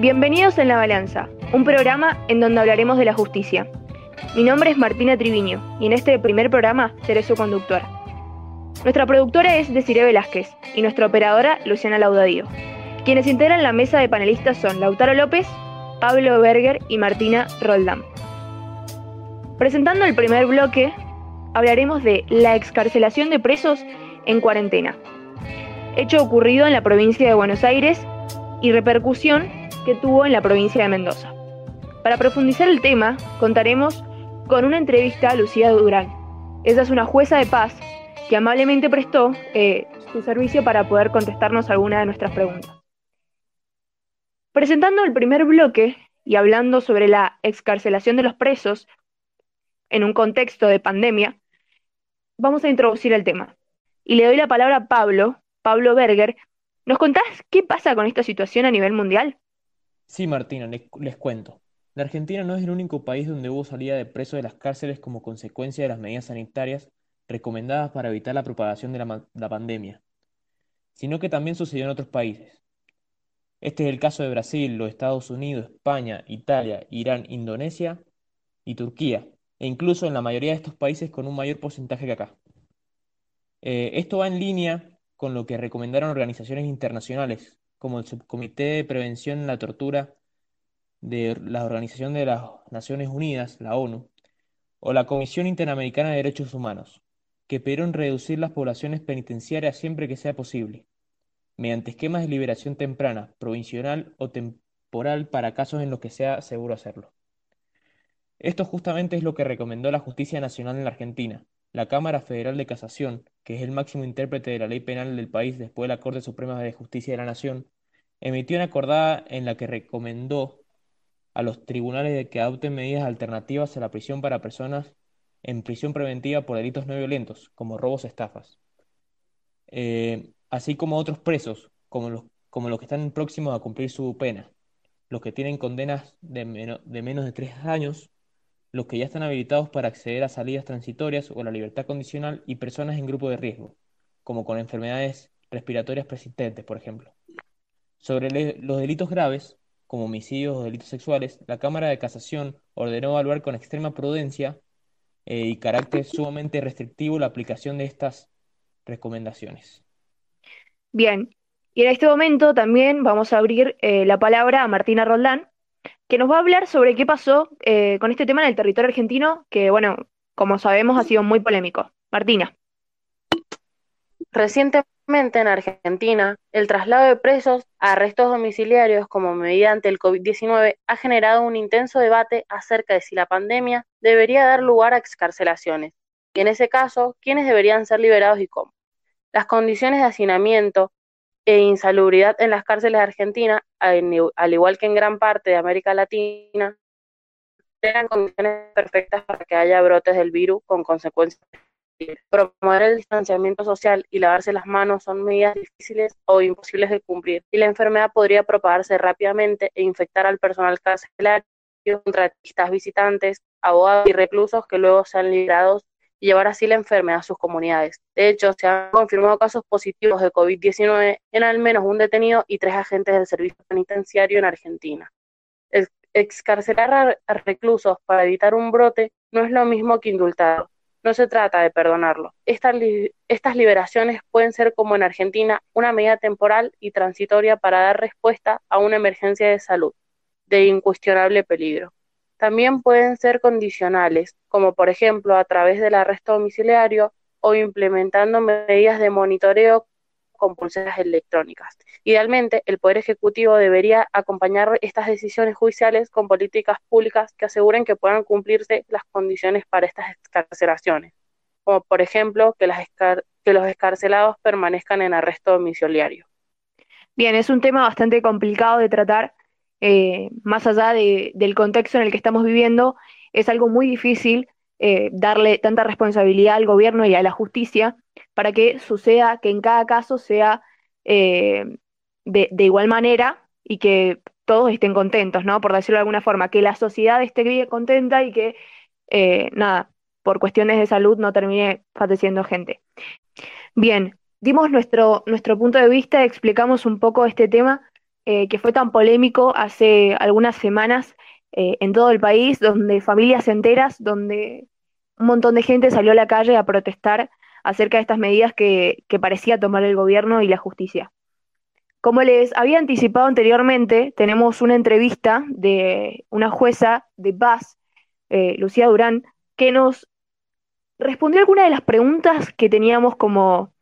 Bienvenidos en La Balanza, un programa en donde hablaremos de la justicia. Mi nombre es Martina Triviño y en este primer programa seré su conductora. Nuestra productora es Desiree Velázquez y nuestra operadora Luciana Laudadío. Quienes integran la mesa de panelistas son Lautaro López, Pablo Berger y Martina Roldán. Presentando el primer bloque, hablaremos de la excarcelación de presos en cuarentena, hecho ocurrido en la provincia de Buenos Aires y repercusión que tuvo en la provincia de Mendoza. Para profundizar el tema, contaremos con una entrevista a Lucía Durán. Ella es una jueza de paz que amablemente prestó eh, su servicio para poder contestarnos alguna de nuestras preguntas. Presentando el primer bloque y hablando sobre la excarcelación de los presos en un contexto de pandemia, vamos a introducir el tema. Y le doy la palabra a Pablo, Pablo Berger. ¿Nos contás qué pasa con esta situación a nivel mundial? Sí, Martina, les, cuento. La Argentina no es el único país donde hubo salida de presos de las cárceles como consecuencia de las medidas sanitarias recomendadas para evitar la propagación de la, pandemia, sino que también sucedió en otros países. Este es el caso de Brasil, los Estados Unidos, España, Italia, Irán, Indonesia y Turquía, e incluso en la mayoría de estos países con un mayor porcentaje que acá. Eh, esto va en línea con lo que recomendaron organizaciones internacionales como el Subcomité de Prevención de la Tortura de la Organización de las Naciones Unidas, la ONU, o la Comisión Interamericana de Derechos Humanos, que pidieron reducir las poblaciones penitenciarias siempre que sea posible, mediante esquemas de liberación temprana, provisional o temporal para casos en los que sea seguro hacerlo. Esto justamente es lo que recomendó la Justicia Nacional en la Argentina, la Cámara Federal de Casación, que es el máximo intérprete de la ley penal del país después de la Corte Suprema de Justicia de la Nación, emitió una acordada en la que recomendó a los tribunales que adopten medidas alternativas a la prisión para personas en prisión preventiva por delitos no violentos, como robos e estafas, eh, así como otros presos, como los, como los que están próximos a cumplir su pena, los que tienen condenas de, de menos de tres años los que ya están habilitados para acceder a salidas transitorias o la libertad condicional y personas en grupo de riesgo, como con enfermedades respiratorias persistentes, por ejemplo. Sobre los delitos graves, como homicidios o delitos sexuales, la Cámara de Casación ordenó evaluar con extrema prudencia eh, y carácter sumamente restrictivo la aplicación de estas recomendaciones. Bien, y en este momento también vamos a abrir eh, la palabra a Martina Roldán, que nos va a hablar sobre qué pasó eh, con este tema en el territorio argentino, que bueno, como sabemos ha sido muy polémico. Martina. Recientemente en Argentina, el traslado de presos a arrestos domiciliarios como medida ante el COVID-19 ha generado un intenso debate acerca de si la pandemia debería dar lugar a excarcelaciones, y en ese caso, quiénes deberían ser liberados y cómo. Las condiciones de hacinamiento e insalubridad en las cárceles argentinas, al igual que en gran parte de América Latina, eran condiciones perfectas para que haya brotes del virus con consecuencias. Promover el distanciamiento social y lavarse las manos son medidas difíciles o imposibles de cumplir, y la enfermedad podría propagarse rápidamente e infectar al personal carcelario, contratistas visitantes, abogados y reclusos que luego sean liberados y llevar así la enfermedad a sus comunidades. De hecho, se han confirmado casos positivos de COVID-19 en al menos un detenido y tres agentes del servicio penitenciario en Argentina. Excarcelar a reclusos para evitar un brote no es lo mismo que indultarlo. No se trata de perdonarlo. Estas, estas liberaciones pueden ser, como en Argentina, una medida temporal y transitoria para dar respuesta a una emergencia de salud de incuestionable peligro. También pueden ser condicionales, como por ejemplo a través del arresto domiciliario o implementando medidas de monitoreo con pulseras electrónicas. Idealmente, el Poder Ejecutivo debería acompañar estas decisiones judiciales con políticas públicas que aseguren que puedan cumplirse las condiciones para estas excarcelaciones, como por ejemplo que, que los escarcelados permanezcan en arresto domiciliario. Bien, es un tema bastante complicado de tratar eh, más allá del contexto en el que estamos viviendo, es algo muy difícil eh, darle tanta responsabilidad al gobierno y a la justicia para que suceda, que en cada caso sea eh, de, igual manera y que todos estén contentos, ¿no? Por decirlo de alguna forma, que la sociedad esté contenta y que, nada, por cuestiones de salud no termine falleciendo gente. Bien, dimos nuestro, nuestro punto de vista, explicamos un poco este tema eh, que fue tan polémico hace algunas semanas eh, en todo el país, donde familias enteras, donde un montón de gente salió a la calle a protestar acerca de estas medidas que, parecía tomar el gobierno y la justicia. Como les había anticipado anteriormente, tenemos una entrevista de una jueza de paz, eh, Lucía Durán, que nos respondió algunas de las preguntas que teníamos como,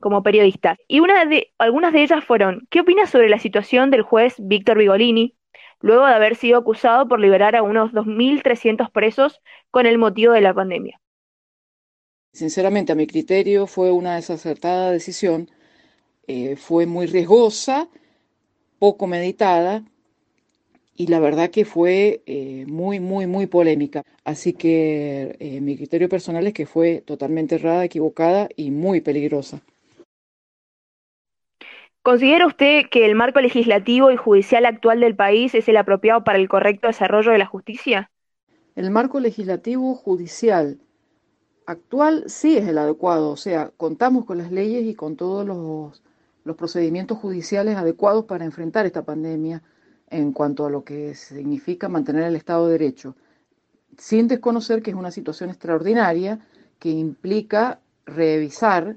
como periodistas. Y una de, algunas de ellas fueron, ¿qué opinas sobre la situación del juez Víctor Vigolini, luego de haber sido acusado por liberar a unos 2.300 presos con el motivo de la pandemia? Sinceramente, a mi criterio, fue una desacertada decisión eh, fue muy riesgosa, poco meditada y la verdad que fue eh, muy, muy, muy polémica. Así que eh, mi criterio personal es que fue totalmente errada, equivocada y muy peligrosa. ¿Considera usted que el marco legislativo y judicial actual del país es el apropiado para el correcto desarrollo de la justicia? El marco legislativo judicial actual sí es el adecuado, o sea, contamos con las leyes y con todos los los procedimientos judiciales adecuados para enfrentar esta pandemia en cuanto a lo que significa mantener el Estado de Derecho, sin desconocer que es una situación extraordinaria que implica revisar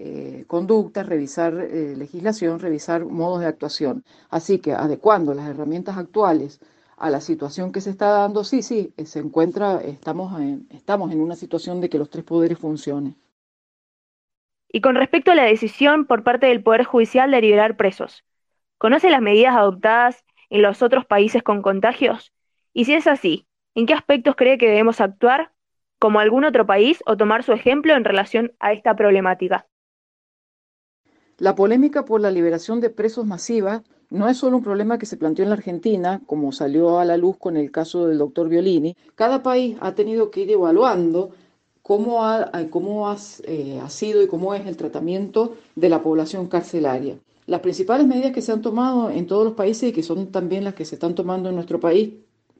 eh, conductas, revisar eh, legislación, revisar modos de actuación. Así que adecuando las herramientas actuales a la situación que se está dando, sí, sí, se encuentra, estamos en, estamos en una situación de que los tres poderes funcionen. Y con respecto a la decisión por parte del Poder Judicial de liberar presos, ¿conoce las medidas adoptadas en los otros países con contagios? Y si es así, ¿en qué aspectos cree que debemos actuar como algún otro país o tomar su ejemplo en relación a esta problemática? La polémica por la liberación de presos masiva no es solo un problema que se planteó en la Argentina, como salió a la luz con el caso del doctor Violini. Cada país ha tenido que ir evaluando cómo, ha, cómo eh, ha sido y cómo es el tratamiento de la población carcelaria. Las principales medidas que se han tomado en todos los países y que son también las que se están tomando en nuestro país,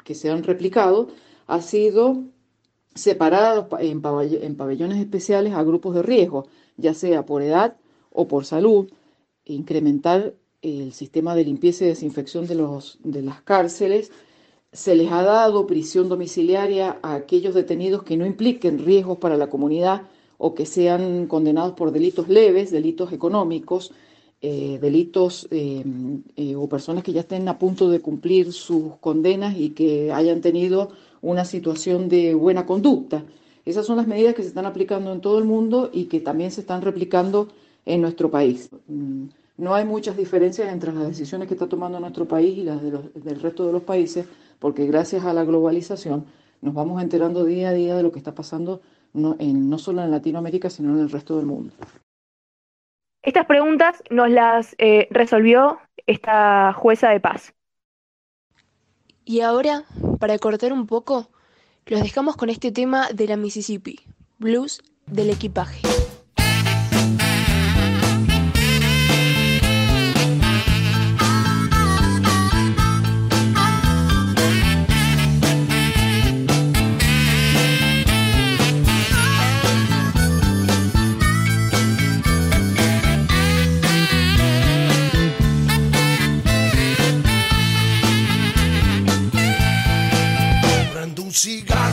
que se han replicado, ha sido separar en, pabellones especiales a grupos de riesgo, ya sea por edad o por salud, incrementar el sistema de limpieza y desinfección de, los, de las cárceles, se les ha dado prisión domiciliaria a aquellos detenidos que no impliquen riesgos para la comunidad o que sean condenados por delitos leves, delitos económicos, eh, delitos eh, eh, o personas que ya estén a punto de cumplir sus condenas y que hayan tenido una situación de buena conducta. Esas son las medidas que se están aplicando en todo el mundo y que también se están replicando en nuestro país. Mm, no hay muchas diferencias entre las decisiones que está tomando nuestro país y las del resto de los países, porque gracias a la globalización nos vamos enterando día a día de lo que está pasando no, en, no solo en Latinoamérica, sino en el resto del mundo. Estas preguntas nos las eh, resolvió esta jueza de paz. Y ahora, para cortar un poco, los dejamos con este tema de la Mississippi, blues del equipaje.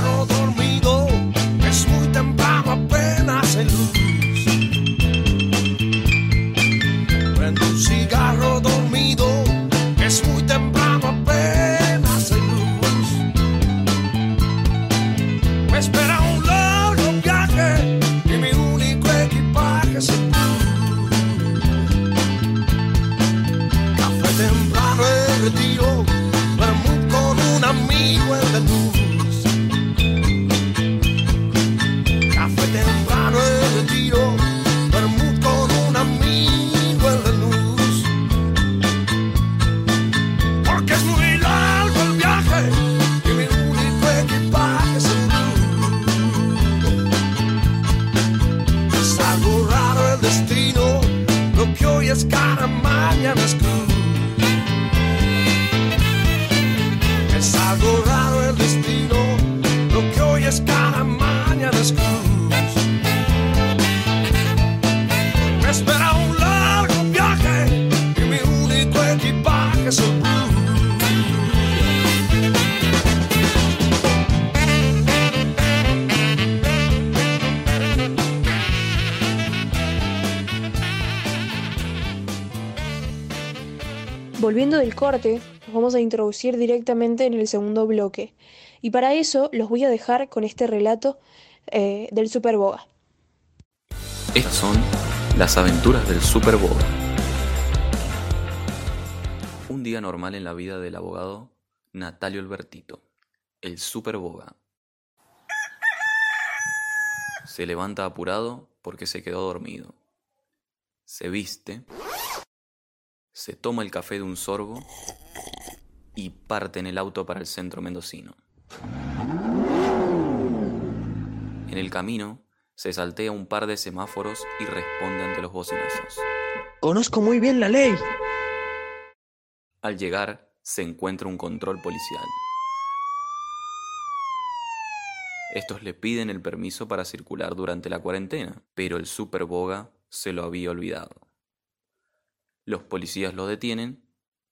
Destino, lo que hoy es cara, mañana es Volviendo del corte, nos vamos a introducir directamente en el segundo bloque. Y para eso los voy a dejar con este relato eh, del Superboga. Estas son las aventuras del Superboga. Un día normal en la vida del abogado Natalio Albertito, el Superboga. Se levanta apurado porque se quedó dormido. Se viste, se toma el café de un sorbo y parte en el auto para el centro mendocino. En el camino, se saltea un par de semáforos y responde ante los bocinazos. Conozco muy bien la ley. Al llegar, se encuentra un control policial. Estos le piden el permiso para circular durante la cuarentena, pero el superboga se lo había olvidado. Los policías lo detienen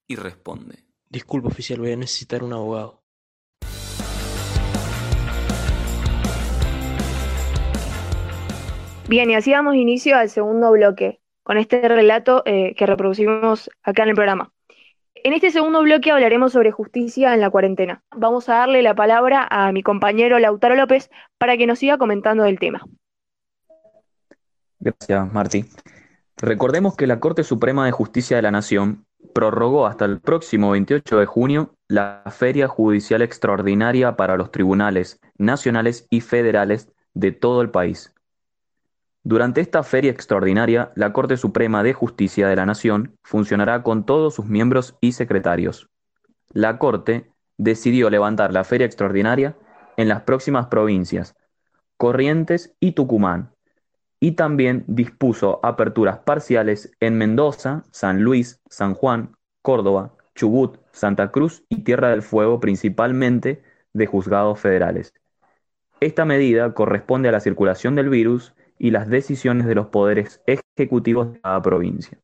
y responde. Disculpe oficial, voy a necesitar un abogado. Bien, y así damos inicio al segundo bloque, con este relato eh, que reproducimos acá en el programa. En este segundo bloque hablaremos sobre justicia en la cuarentena. Vamos a darle la palabra a mi compañero Lautaro López para que nos siga comentando del tema. Gracias, Martí. Recordemos que la Corte Suprema de Justicia de la Nación prorrogó hasta el próximo 28 de junio la Feria Judicial Extraordinaria para los tribunales nacionales y federales de todo el país. Durante esta feria extraordinaria, la Corte Suprema de Justicia de la Nación funcionará con todos sus miembros y secretarios. La Corte decidió levantar la feria extraordinaria en las próximas provincias, Corrientes y Tucumán, y también dispuso aperturas parciales en Mendoza, San Luis, San Juan, Córdoba, Chubut, Santa Cruz y Tierra del Fuego, principalmente de juzgados federales. Esta medida corresponde a la circulación del virus y las decisiones de los poderes ejecutivos de cada provincia.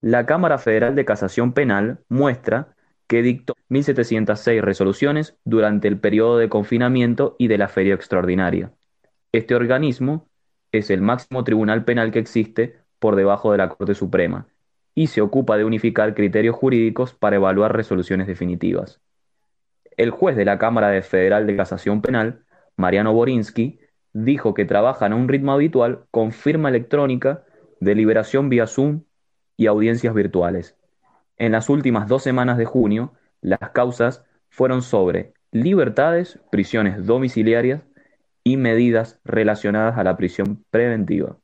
La Cámara Federal de Casación Penal muestra que dictó 1.706 resoluciones durante el periodo de confinamiento y de la feria extraordinaria. Este organismo es el máximo tribunal penal que existe por debajo de la Corte Suprema y se ocupa de unificar criterios jurídicos para evaluar resoluciones definitivas. El juez de la Cámara Federal de Casación Penal, Mariano Borinsky, dijo que trabajan a un ritmo habitual con firma electrónica, deliberación vía Zoom y audiencias virtuales. En las últimas dos semanas de junio, las causas fueron sobre libertades, prisiones domiciliarias y medidas relacionadas a la prisión preventiva.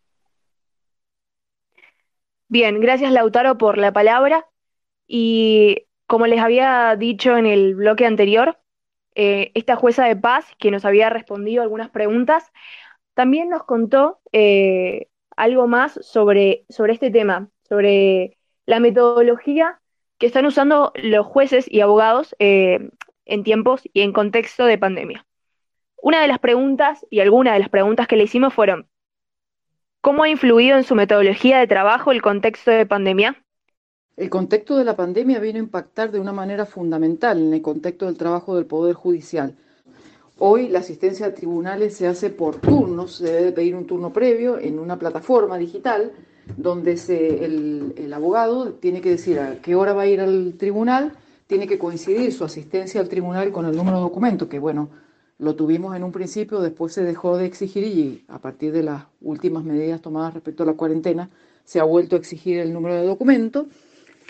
Bien, gracias Lautaro por la palabra. Y como les había dicho en el bloque anterior, eh, esta jueza de paz, que nos había respondido algunas preguntas, también nos contó eh, algo más sobre, sobre este tema, sobre la metodología que están usando los jueces y abogados eh, en tiempos y en contexto de pandemia. Una de las preguntas y algunas de las preguntas que le hicimos fueron, ¿cómo ha influido en su metodología de trabajo el contexto de pandemia? El contexto de la pandemia vino a impactar de una manera fundamental en el contexto del trabajo del Poder Judicial. Hoy la asistencia a tribunales se hace por turnos, se debe pedir un turno previo en una plataforma digital donde el, el, abogado tiene que decir a qué hora va a ir al tribunal, tiene que coincidir su asistencia al tribunal con el número de documento, que bueno, lo tuvimos en un principio, después se dejó de exigir y a partir de las últimas medidas tomadas respecto a la cuarentena se ha vuelto a exigir el número de documento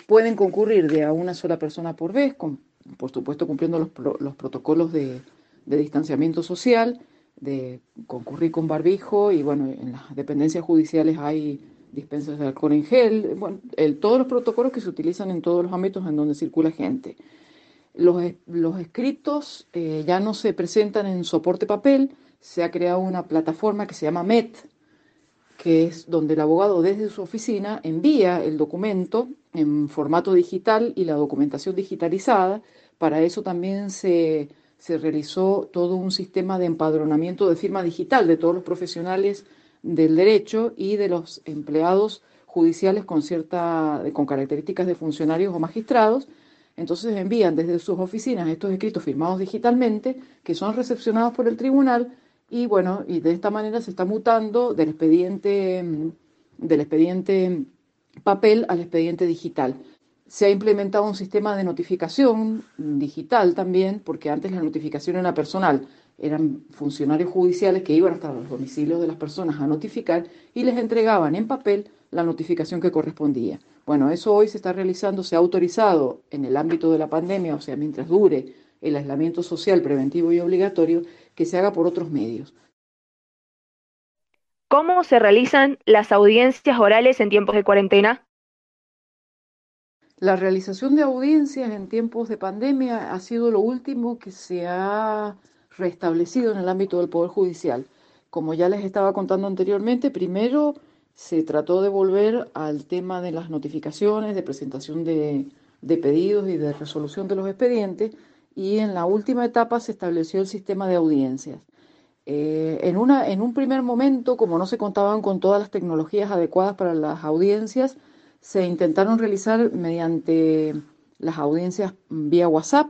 pueden concurrir de a una sola persona por vez, con, por supuesto cumpliendo los, los protocolos de, distanciamiento social, de concurrir con barbijo y bueno, en las dependencias judiciales hay dispensas de alcohol en gel, todos los protocolos que se utilizan en todos los ámbitos en donde circula gente. Los, los escritos eh, ya no se presentan en soporte papel, se ha creado una plataforma que se llama MET, que es donde el abogado desde su oficina envía el documento en formato digital y la documentación digitalizada. Para eso también se, se realizó todo un sistema de empadronamiento de firma digital de todos los profesionales del derecho y de los empleados judiciales con, cierta, con características de funcionarios o magistrados. Entonces envían desde sus oficinas estos escritos firmados digitalmente que son recepcionados por el tribunal y bueno, y de esta manera se está mutando del expediente, del expediente papel al expediente digital. Se ha implementado un sistema de notificación digital también, porque antes la notificación era personal. Eran funcionarios judiciales que iban hasta los domicilios de las personas a notificar y les entregaban en papel la notificación que correspondía. Bueno, eso hoy se está realizando, se ha autorizado en el ámbito de la pandemia, o sea, mientras dure el aislamiento social preventivo y obligatorio, que se haga por otros medios. ¿Cómo se realizan las audiencias orales en tiempos de cuarentena? La realización de audiencias en tiempos de pandemia ha sido lo último que se ha restablecido en el ámbito del Poder Judicial. Como ya les estaba contando anteriormente, primero se trató de volver al tema de las notificaciones, de presentación de, pedidos y de resolución de los expedientes, y en la última etapa se estableció el sistema de audiencias. Eh, en, una, en un primer momento, como no se contaban con todas las tecnologías adecuadas para las audiencias, se intentaron realizar mediante las audiencias vía WhatsApp.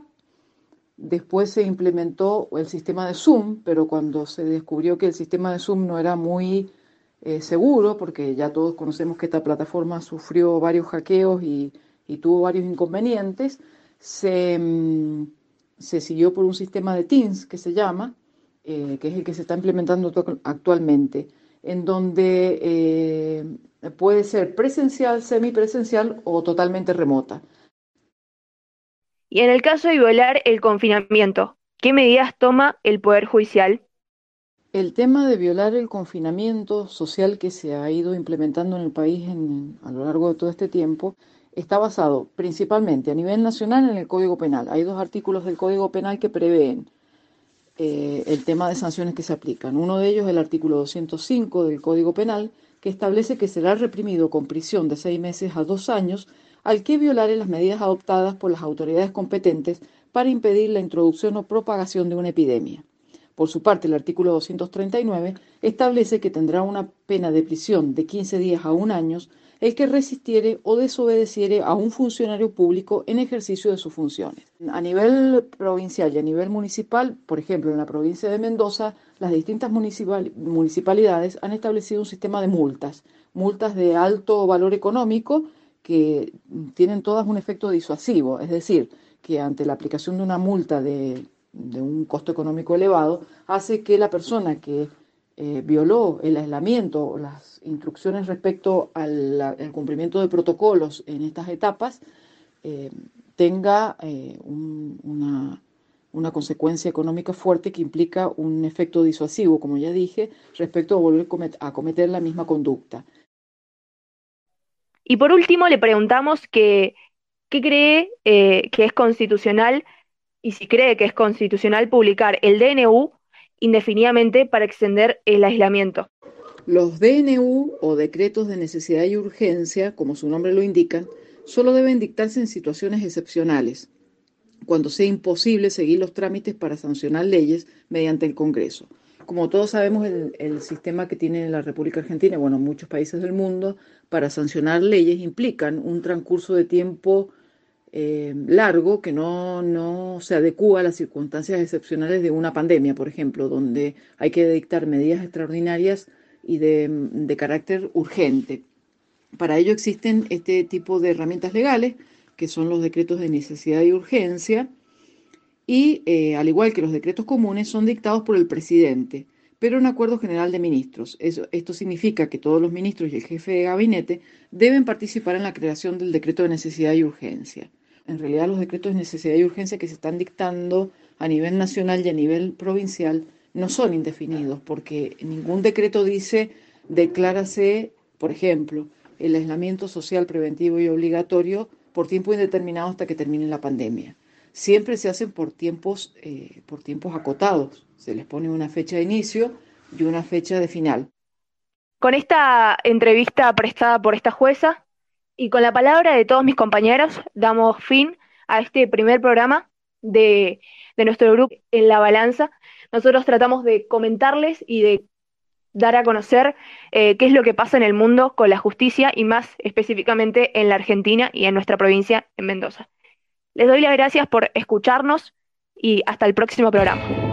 Después se implementó el sistema de Zoom, pero cuando se descubrió que el sistema de Zoom no era muy eh, seguro, porque ya todos conocemos que esta plataforma sufrió varios hackeos y, tuvo varios inconvenientes, se, mm, se, siguió por un sistema de Teams que se llama, eh, que es el que se está implementando actualmente, en donde eh, puede ser presencial, semipresencial o totalmente remota. Y en el caso de violar el confinamiento, ¿qué medidas toma el Poder Judicial? El tema de violar el confinamiento social que se ha ido implementando en el país a lo largo de todo este tiempo está basado principalmente a nivel nacional en el Código Penal. Hay dos artículos del Código Penal que prevén eh, el tema de sanciones que se aplican. Uno de ellos es el artículo 205 del Código Penal, que establece que será reprimido con prisión de seis meses a dos años al que violare las medidas adoptadas por las autoridades competentes para impedir la introducción o propagación de una epidemia. Por su parte, el artículo 239 establece que tendrá una pena de prisión de 15 días a un año el que resistiere o desobedeciere a un funcionario público en ejercicio de sus funciones. A nivel provincial y a nivel municipal, por ejemplo, en la provincia de Mendoza, las distintas municipalidades han establecido un sistema de multas, multas de alto valor económico que tienen todas un efecto disuasivo, es decir, que ante la aplicación de una multa de de un costo económico elevado, hace que la persona que eh, violó el aislamiento o las instrucciones respecto al, cumplimiento de protocolos en estas etapas eh, tenga eh, una, una, consecuencia económica fuerte que implica un efecto disuasivo, como ya dije, respecto a volver a cometer la misma conducta. Y por último, le preguntamos que, qué cree que es constitucional y si cree que es constitucional publicar el DNU indefinidamente para extender el aislamiento. Los DNU o decretos de necesidad y urgencia, como su nombre lo indica, solo deben dictarse en situaciones excepcionales, cuando sea imposible seguir los trámites para sancionar leyes mediante el Congreso. Como todos sabemos, el, sistema que tiene la República Argentina, bueno, muchos países del mundo, para sancionar leyes implican un transcurso de tiempo eh, largo que no, se adecúa a las circunstancias excepcionales de una pandemia, por ejemplo, donde hay que dictar medidas extraordinarias y de, carácter urgente. Para ello existen este tipo de herramientas legales, que son los decretos de necesidad y urgencia, y eh, al igual que los decretos comunes, son dictados por el presidente, pero en acuerdo general de ministros. esto significa que todos los ministros y el jefe de gabinete deben participar en la creación del decreto de necesidad y urgencia en realidad los decretos de necesidad y urgencia que se están dictando a nivel nacional y a nivel provincial no son indefinidos, porque ningún decreto dice declárase, por ejemplo, el aislamiento social preventivo y obligatorio por tiempo indeterminado hasta que termine la pandemia. Siempre se hacen por tiempos, eh, por tiempos acotados. Se les pone una fecha de inicio y una fecha de final. Con esta entrevista prestada por esta jueza, y con la palabra de todos mis compañeros, damos fin a este primer programa de, nuestro grupo en la balanza. Nosotros tratamos de comentarles y de dar a conocer eh, qué es lo que pasa en el mundo con la justicia y más específicamente en la Argentina y en nuestra provincia, en Mendoza. Les doy las gracias por escucharnos y hasta el próximo programa.